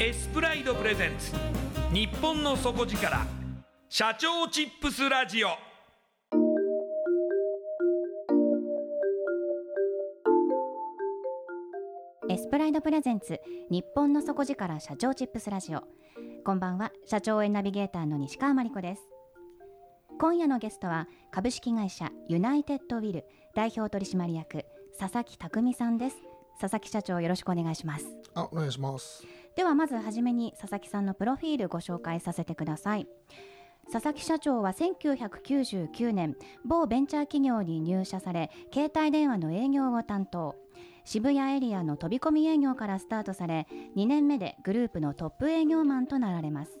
エスプライドプレゼンツ。日本の底力。社長チップスラジオ。エスプライドプレゼンツ。日本の底力。社長チップスラジオ。こんばんは。社長応援ナビゲーターの西川真理子です。今夜のゲストは。株式会社。ユナイテッドウィル。代表取締役。佐々木匠さんです。佐々木社長よろしくお願いします。あお願いしますではまずはじめに佐々木さんのプロフィールご紹介させてください。佐々木社長は1999年某ベンチャー企業に入社され携帯電話の営業を担当。渋谷エリアの飛び込み営業からスタートされ2年目でグループのトップ営業マンとなられます。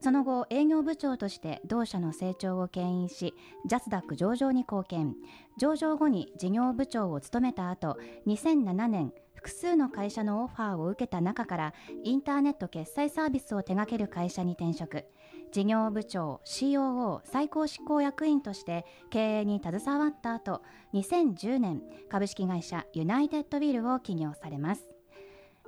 その後営業部長として同社の成長を牽引しジャスダック上場に貢献。上場後に事業部長を務めた後2007年複数の会社のオファーを受けた中からインターネット決済サービスを手掛ける会社に転職。事業部長 COO 最高執行役員として経営に携わった後2010年株式会社ユナイテッドビルを起業されます。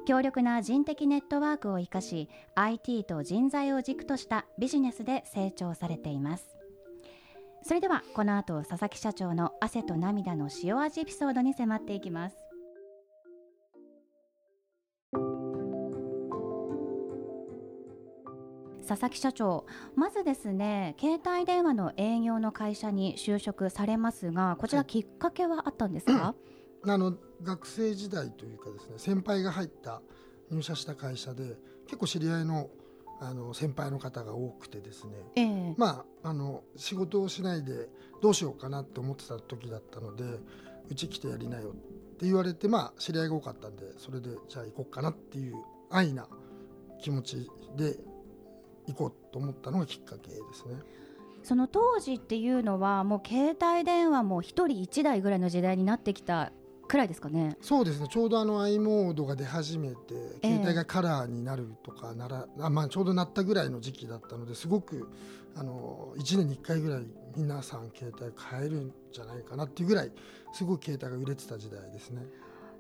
強力な人的ネットワークを生かし IT と人材を軸としたビジネスで成長されています。それではこの後佐々木社長の汗と涙の塩味エピソードに迫っていきます。佐々木社長。まずですね携帯電話の営業の会社に就職されますがこちらきっかけはあったんですか、あの学生時代というかですね先輩が入った入社した会社で結構知り合いのあの先輩の方が多くてですね、ええ。まああの仕事をしないでどうしようかなって思ってた時だったのでうち来てやりなよって言われてまあ知り合いが多かったんでそれでじゃあ行こうかなっていう安易な気持ちで行こうと思ったのがきっかけですね。その当時っていうのはもう携帯電話も一人一台ぐらいの時代になってきたくらいですかねそうですねちょうどあの i モードが出始めてええ携帯がカラーになるとかなら、あまあ、ちょうどなったぐらいの時期だったのですごくあの1年に1回ぐらい皆さん携帯変えるんじゃないかなっていうぐらいすごく携帯が売れてた時代ですね。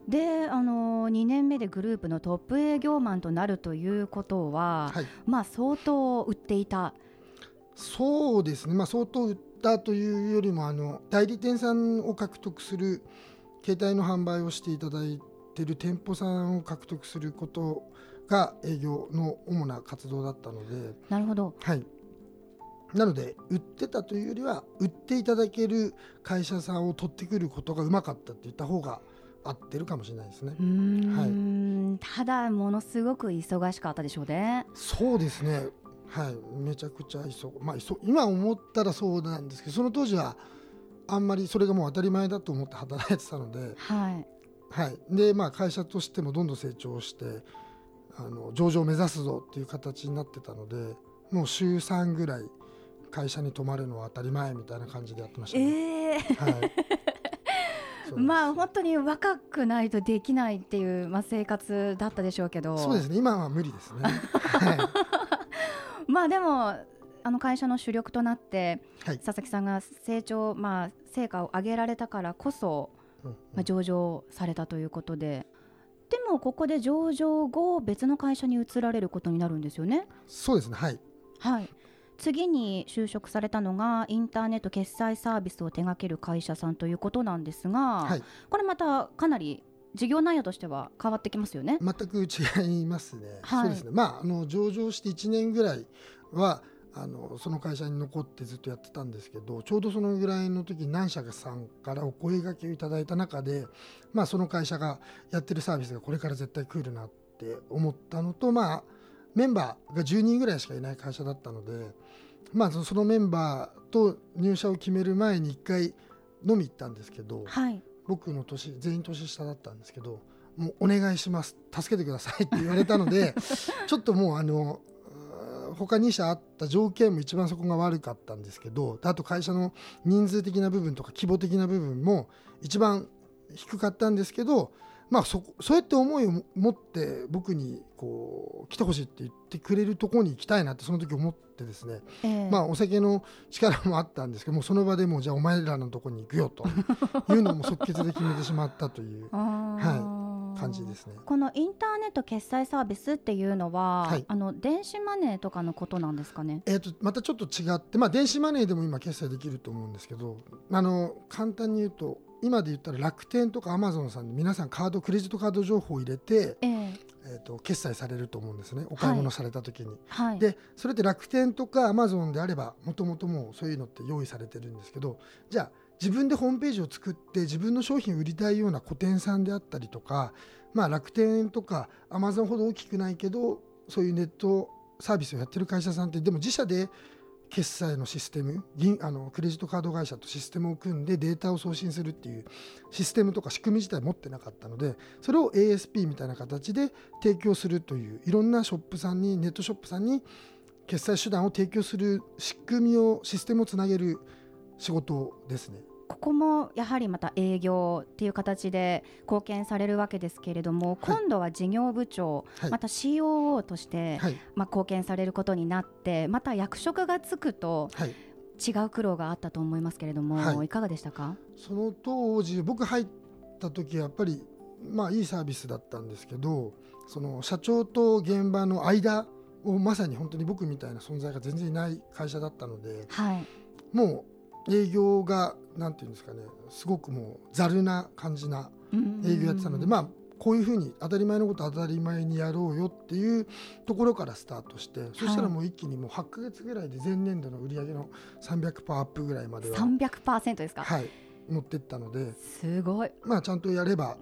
であの2年目でグループのトップ営業マンとなるということは、はい、まあ相当売っていた。そうですね、まあ、相当売ったというよりもあの代理店さんを獲得する携帯の販売をしていただいている店舗さんを獲得することが営業の主な活動だったので、なるほど。はい、なので売ってたというよりは売っていただける会社さんを取ってくることがうまかったって言った方が合ってるかもしれないですね。うー。ん、んただものすごく忙しかったでしょうね。そうですね。はい。めちゃくちゃ忙まあ急今思ったらそうなんですけどその当時はあんまりそれがもう当たり前だと思って働いてたので、はい。はい、でまあ会社としてもどんどん成長してあの上場を目指すぞっていう形になってたのでもう週3ぐらい会社に泊まるのは当たり前みたいな感じでやってましたね。ええはいまあ本当に若くないとできないっていう、まあ、生活だったでしょうけど。そうですね。今は無理ですね。はまあでもあの会社の主力となって、はい。佐々木さんが成長、まあ、成果を上げられたからこそ、いうん。まあ、上場されたということで。でもここで上場後別の会社に移られることになるんですよね。そうですね。はい。はい次に就職されたのがインターネット決済サービスを手掛ける会社さんということなんですが、はいこれまたかなり事業内容としては変わってきますよね。全く違いますね。はいそうですね。まああの上場して1年ぐらいはあのその会社に残ってずっとやってたんですけど、ちょうどそのぐらいの時に何社かさんからお声掛けをいただいた中で、まあその会社がやってるサービスがこれから絶対来るなって思ったのと、まあメンバーが10人ぐらいしかいない会社だったので、まあそそのメンバーと入社を決める前に一回飲み行ったんですけど、はい。僕の年全員年下だったんですけどもうお願いします。助けてくださいって言われたので ちょっともうあの他2社あった条件も一番そこが悪かったんですけどあと会社の人数的な部分とか規模的な部分も一番低かったんですけどまあそこそうやって思いを持って僕にこう来てほしいって言ってくれるところに行きたいなってその時思ってですねええまあお酒の力もあったんですけどもうその場でもうじゃあお前らのところに行くよというのも即決で決めてしまったという あー感じですね。このインターネット決済サービスっていうのは、はいあの電子マネーとかのことなんですかね？えー、とまたちょっと違って、まあ、電子マネーでも今決済できると思うんですけどあの簡単に言うと今で言ったら楽天とかアマゾンさんで皆さんカードクレジットカード情報を入れて、えええー、と決済されると思うんですねお買い物された時に。はい。でそれって楽天とかアマゾンであればもともともうそういうのって用意されてるんですけどじゃあ自分でホームページを作って自分の商品を売りたいような個店さんであったりとか、まあ、楽天とかアマゾンほど大きくないけどそういうネットサービスをやってる会社さんってでも自社で決済のシステム銀あのクレジットカード会社とシステムを組んでデータを送信するっていうシステムとか仕組み自体持ってなかったのでそれを ASP みたいな形で提供するといういろんなショップさんにネットショップさんに決済手段を提供する仕組みをシステムをつなげる仕事ですね。ここもやはりまた営業っていう形で貢献されるわけですけれども、今度は事業部長、はい。また COO として、はい。まあ、貢献されることになってまた役職がつくとはい、違う苦労があったと思いますけれども、はい。い、かがでしたか？その当時僕入った時はやっぱりまあいいサービスだったんですけどその社長と現場の間をまさに本当に僕みたいな存在が全然いない会社だったのではい。もう営業がなんていうんですかねすごくもうざるな感じな営業やってたのでまあこういうふうに当たり前のこと当たり前にやろうよっていうところからスタートして、そしたらもう一気にもう8ヶ月ぐらいで前年度の売り上げの300%アップぐらいまでは、300%ですか、はい、持ってったので。すごい。まあちゃんとやれば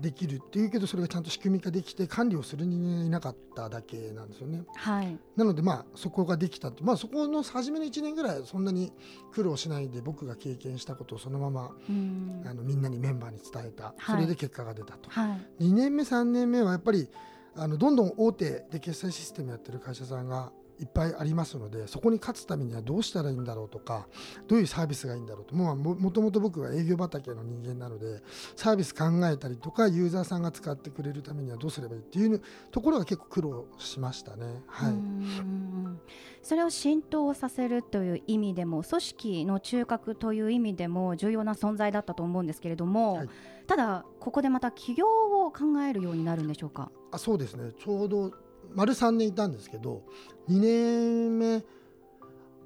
できるっていうけどそれがちゃんと仕組み化できて管理をする人間がいなかっただけなんですよね。はい。なのでまあそこができたってまあそこの初めの1年ぐらいそんなに苦労しないで僕が経験したことをそのままうん。あのみんなにメンバーに伝えた。はい。それで結果が出たと。はい。2年目3年目はやっぱりあのどんどん大手で決済システムやってる会社さんがいっぱいありますのでそこに勝つためにはどうしたらいいんだろうとかどういうサービスがいいんだろうと。もうももともと僕は営業畑の人間なのでサービス考えたりとかユーザーさんが使ってくれるためにはどうすればいいっていうところが結構苦労しましたね。はい、うん。それを浸透させるという意味でも組織の中核という意味でも重要な存在だったと思うんですけれども、はい。ただここでまた起業を考えるようになるんでしょうか？あそうですね。ちょうど丸3年いたんですけど2年目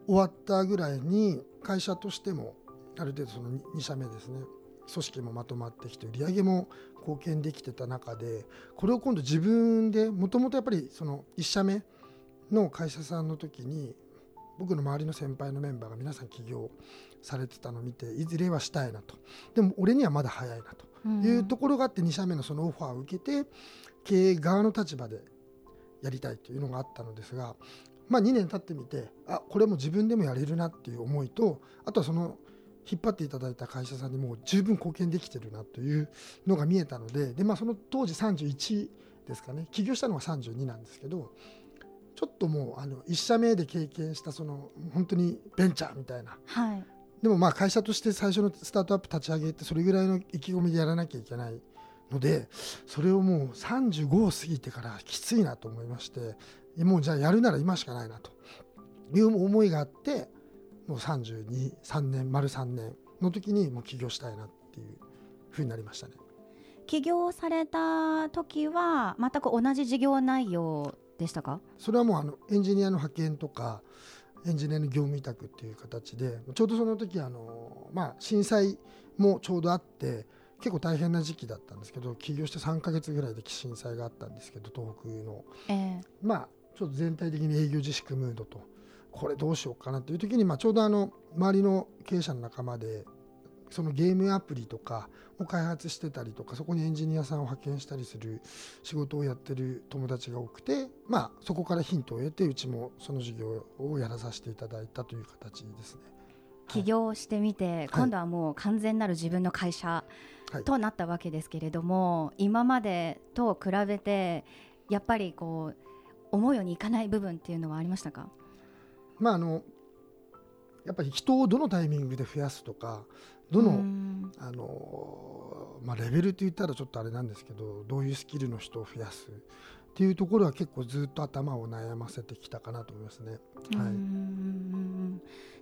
終わったぐらいに会社としてもある程度その 2, 社目ですね組織もまとまってきて売り上げも貢献できてた中でこれを今度自分でもともとやっぱりその1社目の会社さんの時に僕の周りの先輩のメンバーが皆さん起業されてたのを見ていずれはしたいなと。でも俺にはまだ早いなというところがあって2社目のそのオファーを受けて経営側の立場でやりたいというのがあったのですが、まあ、2年経ってみてあこれも自分でもやれるなっていう思いとあとはその引っ張っていただいた会社さんにもう十分貢献できてるなというのが見えたのでで、まあ、その当時31ですかね。起業したのが32なんですけどちょっともうあの1社目で経験したその本当にベンチャーみたいな、はい、でもまあ会社として最初のスタートアップ立ち上げてそれぐらいの意気込みでやらなきゃいけないのでそれをもう35を過ぎてからきついなと思いましてもうじゃあやるなら今しかないなという思いがあってもう323年丸3年の時にもう起業したいなっていうふうになりましたね。起業された時は全く同じ事業内容でしたか？それはもうあのエンジニアの派遣とかエンジニアの業務委託っていう形でちょうどその時あの、まあ、震災もちょうどあって結構大変な時期だったんですけど起業して3か月ぐらいで震災があったんですけど東北の、えー、まあちょっと全体的に営業自粛ムードとこれどうしようかなっていう時に、まあ、ちょうどあの周りの経営者の仲間でそのゲームアプリとかを開発してたりとかそこにエンジニアさんを派遣したりする仕事をやってる友達が多くて、まあ、そこからヒントを得てうちもその授業をやらさせていただいたという形ですね。起業してみて、はい、今度はもう完全なる自分の会社となったわけですけれども、はい、今までと比べてやっぱりこう思うようにいかない部分っていうのはありましたか？まああのやっぱり人をどのタイミングで増やすとかどのあの、まあ、レベルって言ったらちょっとあれなんですけどどういうスキルの人を増やすっていうところは結構ずっと頭を悩ませてきたかなと思いますね。はい、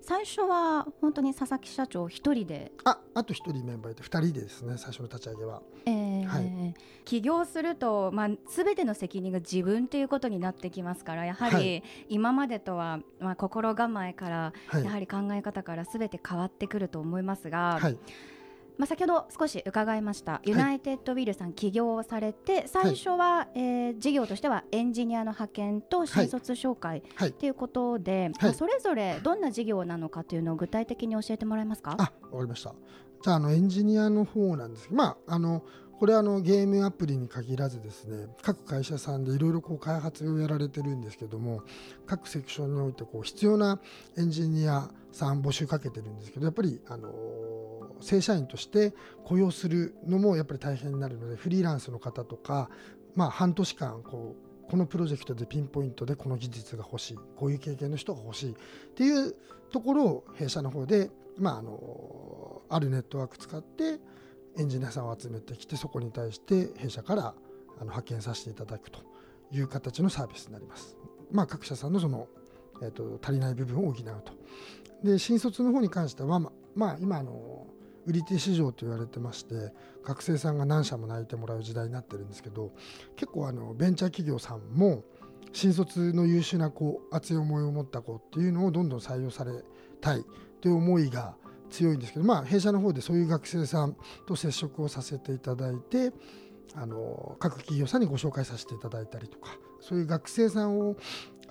最初は本当に佐々木社長一人でああと一人メンバーいて二人でですね最初の立ち上げは。えーはい、起業すると、まあ、全ての責任が自分ということになってきますからやはり今までとは、まあ、心構えから、やはり考え方から全て変わってくると思いますが。はいまあ、先ほど少し伺いました、ユナイテッドウィルさん起業されて、最初は、はい、えー、事業としてはエンジニアの派遣と新卒紹介とい。うことで、まあ、それぞれどんな事業なのかというのを具体的に教えてもらえますか？あ、わかりました。じゃああのエンジニアの方なんですまああのこれはあのゲームアプリに限らずですね各会社さんでいろいろ開発をやられてるんですけども各セクションにおいてこう必要なエンジニアさん募集かけてるんですけどやっぱりあの正社員として雇用するのもやっぱり大変になるのでフリーランスの方とか、まあ、半年間こうこのプロジェクトでピンポイントでこの技術が欲しいこういう経験の人が欲しいっていうところを弊社の方で、まあ、あのあるネットワーク使ってエンジニアさんを集めてきてそこに対して弊社からあの派遣させていただくという形のサービスになります。まあ、各社さんのその、えーと、足りない部分を補うと。で新卒の方に関しては、まあ、まあ、今あの売り手市場と言われてまして学生さんが何社も泣いてもらう時代になってるんですけど結構あのベンチャー企業さんも新卒の優秀な子熱い思いを持った子っていうのをどんどん採用されたいという思いが強いんですけど、まあ、弊社の方でそういう学生さんと接触をさせていただいてあの各企業さんにご紹介させていただいたりとかそういう学生さんを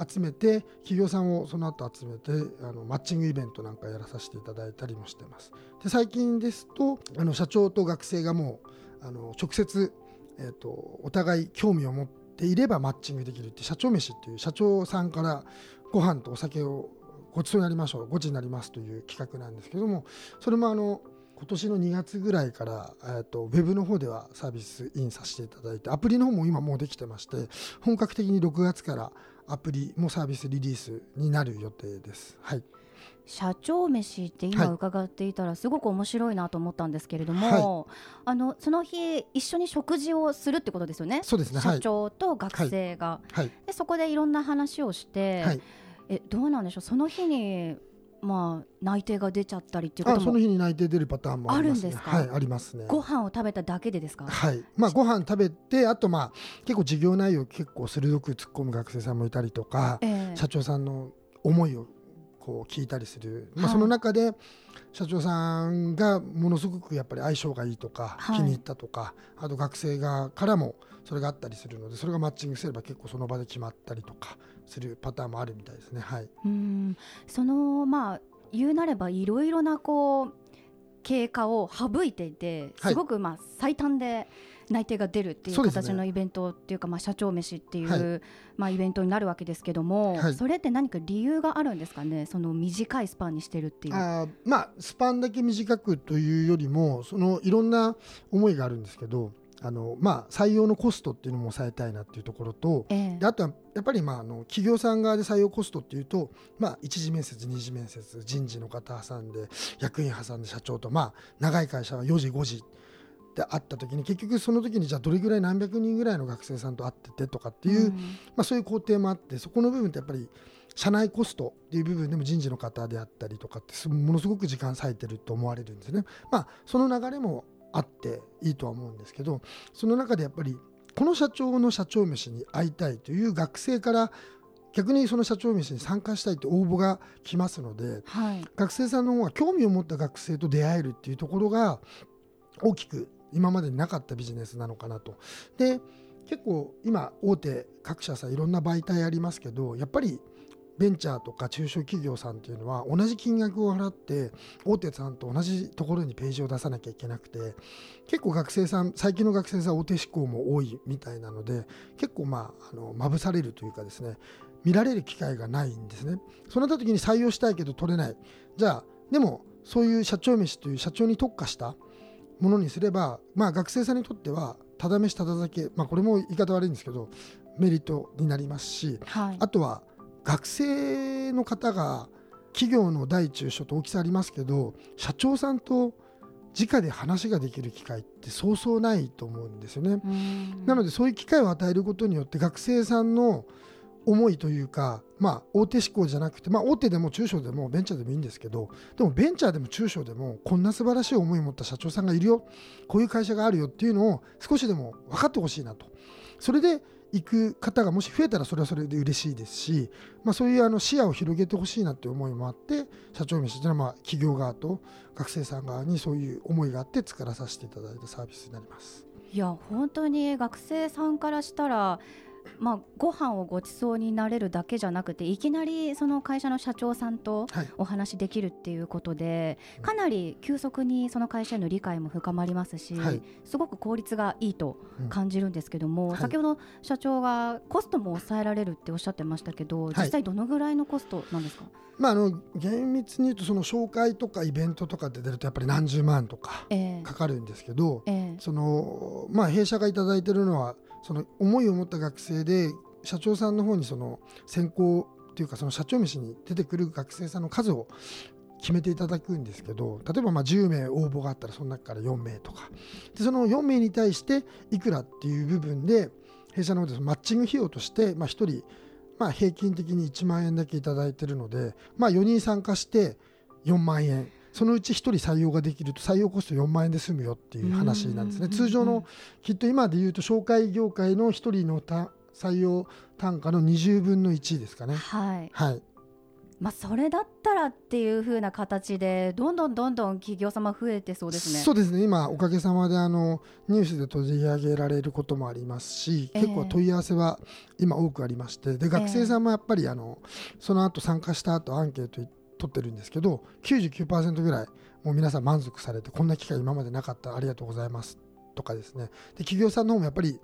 集めて企業さんをその後集めてあのマッチングイベントなんかやらさせていただいたりもしてます。で最近ですとあの社長と学生がもうあの直接、えーと、お互い興味を持っていればマッチングできるって社長飯っていう社長さんからご飯とお酒をごちそうになりましょうごちになりますという企画なんですけどもそれもあの今年の2月ぐらいから、えーと、ウェブの方ではサービスインさせていただいてアプリの方も今もうできてまして本格的に6月からアプリもサービスリリースになる予定です。はい。社長飯って今伺っていたらすごく面白いなと思ったんですけれども、はい、あのその日一緒に食事をするってことですよね？そうですね。社長と学生が、はい、でそこでいろんな話をして、はい、えどうなんでしょう？その日にまあ内定が出ちゃったりっていうこともその日に内定出るパターンもあね、あるんですか？はいありますね。ご飯を食べただけでですか？はい。まあご飯食べてあとまあ結構授業内容結構鋭く突っ込む学生さんもいたりとか、えー、社長さんの思いをこう聞いたりする。まあその中で社長さんがものすごくやっぱり相性がいいとか、はい、気に入ったとか、あと学生側からもそれがあったりするのでそれがマッチングすれば結構その場で決まったりとかするパターンもあるみたいですね。はい。うんそのまあ言うなればいろいろなこう経過を省いていてすごくまあ最短で内定が出るっていう形のイベントっていうか、まあ、社長飯っていう、はい。まあ、イベントになるわけですけども、はい。それって何か理由があるんですかね？その短いスパンにしてるっていう。あーまあスパンだけ短くというよりもそのいろんな思いがあるんですけどあの、まあ、採用のコストっていうのも抑えたいなっていうところとええ。であとはやっぱりまああの企業さん側で採用コストっていうと、まあ、一次面接二次面接人事の方挟んで役員挟んで社長と、まあ、長い会社は4時5時で会った時に結局その時にじゃあどれぐらい何百人ぐらいの学生さんと会っててとかっていう、んまあ、そういう工程もあってそこの部分ってやっぱり社内コストっていう部分でも人事の方であったりとかってすものすごく時間割いてると思われるんですね。まあ、その流れもあっていいとは思うんですけどその中でやっぱりこの社長の社長飯に会いたいという学生から逆にその社長飯に参加したいと応募が来ますのではい学生さんの方が興味を持った学生と出会えるっていうところが大きく今までになかったビジネスなのかなと。で結構今大手各社さいろんな媒体ありますけどやっぱりベンチャーとか中小企業さんっていうのは同じ金額を払って大手さんと同じところにページを出さなきゃいけなくて結構学生さん最近の学生さん大手志向も多いみたいなので結構まああのまぶされるというかですね見られる機会がないんですねそうなった時に採用したいけど取れないじゃあでもそういう社長飯という社長に特化したものにすれば、まあ、学生さんにとってはただ飯ただ酒、まあ、これも言い方悪いんですけどメリットになりますしはいあとは学生の方が企業の大中小と大きさありますけど社長さんと直で話ができる機会ってそうそうないと思うんですよね。うんなのでそういう機会を与えることによって学生さんの思いというか、まあ、大手志向じゃなくて、まあ、大手でも中小でもベンチャーでもいいんですけどでもベンチャーでも中小でもこんな素晴らしい思いを持った社長さんがいるよこういう会社があるよっていうのを少しでも分かってほしいなとそれで行く方がもし増えたらそれはそれで嬉しいですし、まあ、そういうあの視野を広げてほしいなという思いもあって社長飯というのはまあ企業側と学生さん側にそういう思いがあって作らさせていただいたサービスになります。いや本当に学生さんからしたら、まあ、ご飯をごちそうになれるだけじゃなくていきなりその会社の社長さんとはい。お話しできるっていうことでかなり急速にその会社への理解も深まりますし、はい。すごく効率がいいとうん。感じるんですけども、はい。先ほど社長がコストも抑えられるっておっしゃってましたけど、実際どのぐらいのコストなんですか、まあ、あの厳密に言うとその紹介とかイベントとかで出るとやっぱり何十万とかええ。かかるんですけど、ええ。そのまあ、弊社がいただいてるのはその思いを持った学生で社長さんの方にその選考というかその社長飯に出てくる学生さんの数を決めていただくんですけど例えばまあ10名応募があったらその中から4名とか。でその4名に対していくらっていう部分で弊社の方でマッチング費用としてまあ1人まあ平均的に1万円だけいいてるのでまあ4人参加して4万円そのうち1人採用ができると採用コスト4万円で済むよっていう話なんですね。うん通常のきっと今で言うと紹介業界の1人のた採用単価の20分の1ですかね。はい。はい。まあ、それだったらっていう風な形でどんどんどんどん企業様増えてそうですね。そうですね。今おかげさまであのニュースで取り上げられることもありますし、ええ。結構問い合わせは今多くありましてで学生さんもやっぱりあのその後参加した後アンケート取っ撮ってるんですけど99%ぐらいもう皆さん満足されてこんな機会今までなかったありがとうございますとかですね。で企業さんの方もやっぱり、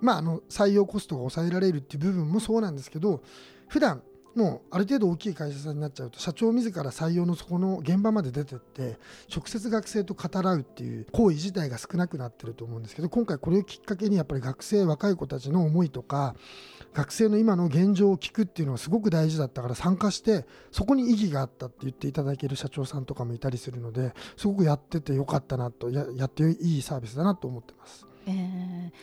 まあ、あの採用コストが抑えられるっていう部分もそうなんですけど普段もうある程度大きい会社さんになっちゃうと社長自ら採用のそこの現場まで出てって直接学生と語らうっていう行為自体が少なくなってると思うんですけど今回これをきっかけにやっぱり学生若い子たちの思いとか学生の今の現状を聞くっていうのはすごく大事だったから参加してそこに意義があったって言っていただける社長さんとかもいたりするのですごくやっててよかったなとややっていいサービスだなと思ってます。え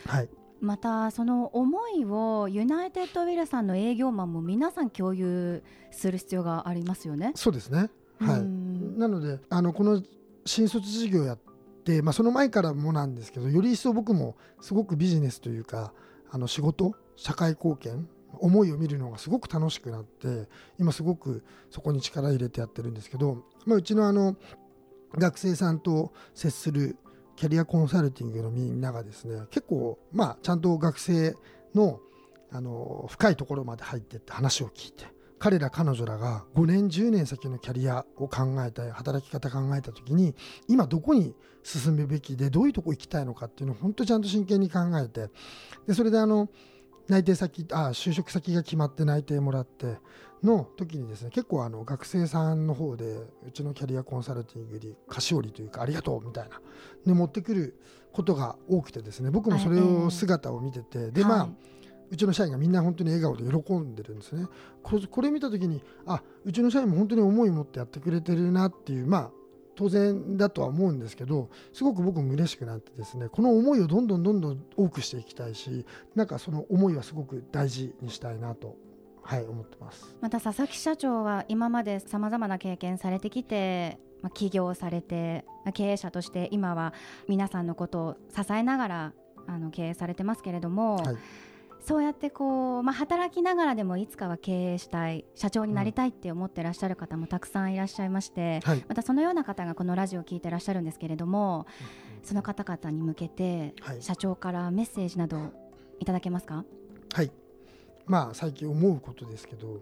ー。はい、またその思いをユナイテッドウェルさんの営業マンも皆さん共有する必要がありますよね。そうですね、はうん。い、なのであのこの新卒事業やって、まあ、その前からもなんですけどより一層僕もすごくビジネスというかあの仕事社会貢献思いを見るのがすごく楽しくなって今すごくそこに力入れてやってるんですけど、まあ、うちのあの学生さんと接するキャリアコンサルティングのみんながですね結構まあちゃんと学生のあの深いところまで入ってって話を聞いて彼ら彼女らが5年10年先のキャリアを考えた働き方考えた時に今どこに進むべきでどういうとこ行きたいのかっていうのを本当ちゃんと真剣に考えてでそれであの内定先あ就職先が決まって内定もらっての時にですね結構あの学生さんの方でうちのキャリアコンサルティングに菓子折りというかありがとうみたいなで持ってくることが多くてですね僕もそれを姿を見ててでまあ、うちの社員がみんな本当に笑顔で喜んでるんですね。これ見た時にあうちの社員も本当に思い持ってやってくれてるなっていうまあ当然だとは思うんですけどすごく僕も嬉しくなってですねこの思いをどんどんどんどん多くしていきたいしなんかその思いはすごく大事にしたいなとはい思ってます。また佐々木社長は今までさまざまな経験されてきてまあ、起業されて、まあ、経営者として今は皆さんのことを支えながらあの経営されてますけれども、はい、そうやってこう、まあ、働きながらでもいつかは経営したい社長になりたいって思ってらっしゃる方もたくさんいらっしゃいまして、うんはい、またそのような方がこのラジオを聞いてらっしゃるんですけれども、うん、その方々に向けて、社長からメッセージなどいただけますか？はい。まあ最近思うことですけど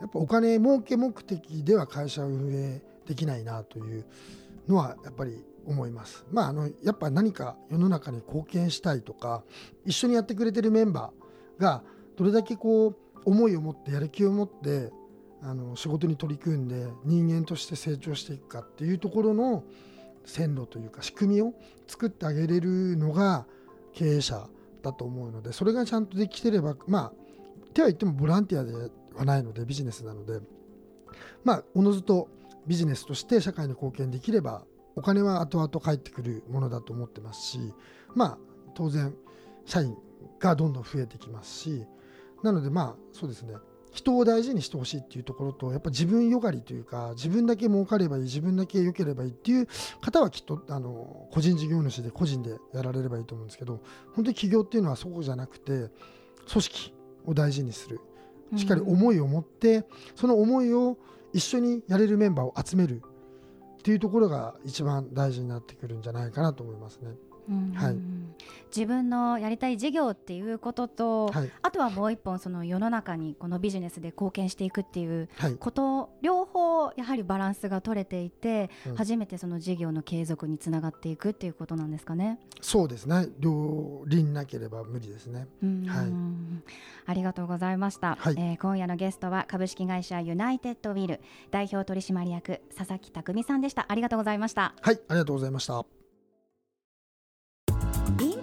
やっぱお金儲け目的では会社を運営できないなというのはやっぱり思います。まあ、あのやっぱ何か世の中に貢献したいとか一緒にやってくれてるメンバーがどれだけこう思いを持ってやる気を持ってあの仕事に取り組んで人間として成長していくかっていうところの線路というか仕組みを作ってあげれるのが経営者だと思うのでそれがちゃんとできてればまあ手は言ってもボランティアではないのでビジネスなのでまあおのずとビジネスとして社会に貢献できればお金は後々返ってくるものだと思ってますしまあ当然社員がどんどん増えてきますしなのでまあそうですね人を大事にしてほしいっていうところとやっぱ自分よがりというか自分だけ儲かればいい自分だけ良ければいいっていう方はきっとあの個人事業主で個人でやられればいいと思うんですけど本当に起業っていうのはそうじゃなくて組織を大事にするしっかり思いを持ってその思いを一緒にやれるメンバーを集めるっていうところが一番大事になってくるんじゃないかなと思いますね。はい、自分のやりたい事業っていうことと、はい、あとはもう一本その世の中にこのビジネスで貢献していくっていうこと、はい、両方やはりバランスが取れていて、うん、初めてその事業の継続につながっていくっていうことなんですかね。そうですね。両輪なければ無理ですね。はい、ありがとうございました、はい、えー、今夜のゲストは株式会社ユナイテッドウィル代表取締役佐々木匠さんでした。ありがとうございました。はい。ありがとうございました